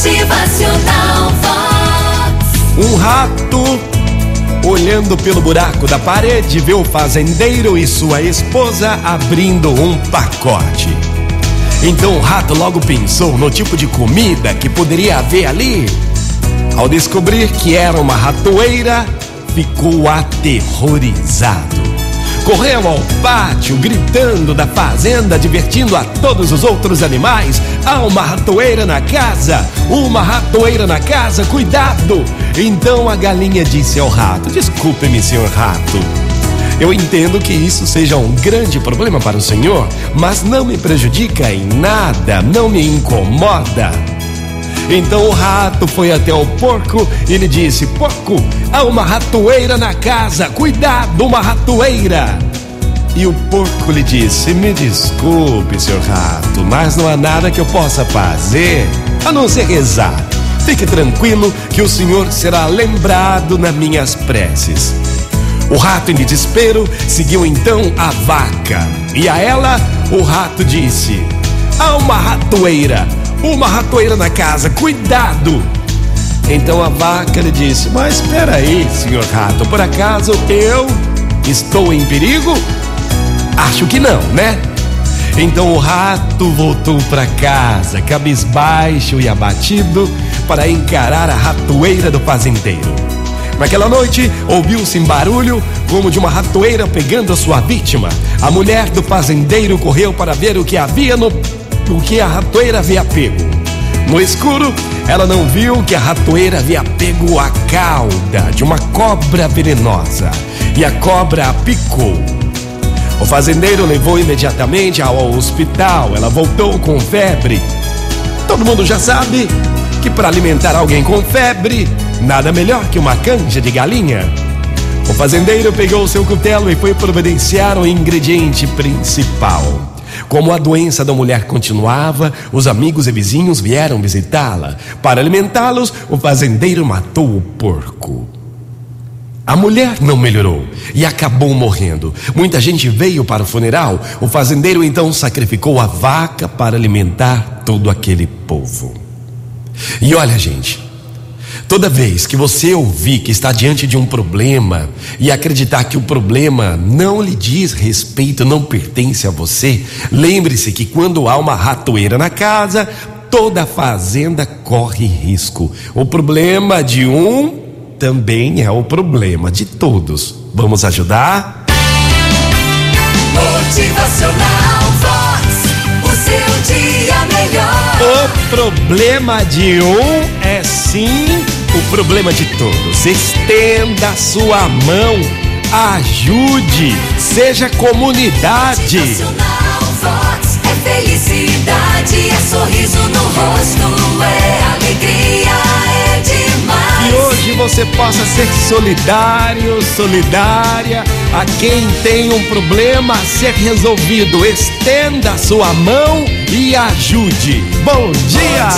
Motivacional Vox. Um rato olhando pelo buraco da parede vê o fazendeiro e sua esposa abrindo um pacote. Então o rato logo pensou no tipo de comida que poderia haver ali. Ao descobrir que era uma ratoeira, ficou aterrorizado. Correu ao pátio, gritando da fazenda, divertindo a todos os outros animais. Há uma ratoeira na casa! Uma ratoeira na casa, cuidado! Então a galinha disse ao rato: Desculpe-me, senhor rato. Eu entendo que isso seja um grande problema para o senhor, mas não me prejudica em nada, não me incomoda. Então o rato foi até o porco e lhe disse: Porco, há uma ratoeira na casa, cuidado, uma ratoeira. E o porco lhe disse: Me desculpe, senhor rato, mas não há nada que eu possa fazer a não ser rezar. Fique tranquilo que o senhor será lembrado nas minhas preces. O rato, em desespero, seguiu então a vaca. E a ela, o rato disse: Há uma ratoeira, uma ratoeira na casa, cuidado! Então a vaca lhe disse: Mas espera aí, senhor rato, por acaso eu estou em perigo? Acho que não, né? Então o rato voltou para casa, cabisbaixo e abatido, para encarar a ratoeira do fazendeiro. Naquela noite, ouviu-se um barulho como de uma ratoeira pegando a sua vítima. A mulher do fazendeiro correu para ver o que havia no o que a ratoeira havia pego. No escuro, ela não viu que a ratoeira havia pego a cauda de uma cobra venenosa e a cobra a picou. O fazendeiro levou imediatamente ao hospital. Ela voltou com febre. Todo mundo já sabe que para alimentar alguém com febre, nada melhor que uma canja de galinha. O fazendeiro pegou seu cutelo e foi providenciar o ingrediente principal. Como a doença da mulher continuava, os amigos e vizinhos vieram visitá-la. Para alimentá-los, o fazendeiro matou o porco. A mulher não melhorou e acabou morrendo. Muita gente veio para o funeral. O fazendeiro então sacrificou a vaca para alimentar todo aquele povo. E olha, gente, toda vez que você ouvir que está diante de um problema e acreditar que o problema não lhe diz respeito, não pertence a você, lembre-se que quando há uma ratoeira na casa, toda a fazenda corre risco. O problema de um também é o problema de todos. Vamos ajudar? Motivacional Vox. O seu dia melhor. O problema de um é sim o problema de todos. Estenda a sua mão, ajude, seja comunidade. Motivacional Vox. É felicidade, possa ser solidário, solidária a quem tem um problema a ser resolvido. Estenda sua mão e ajude. Bom dia!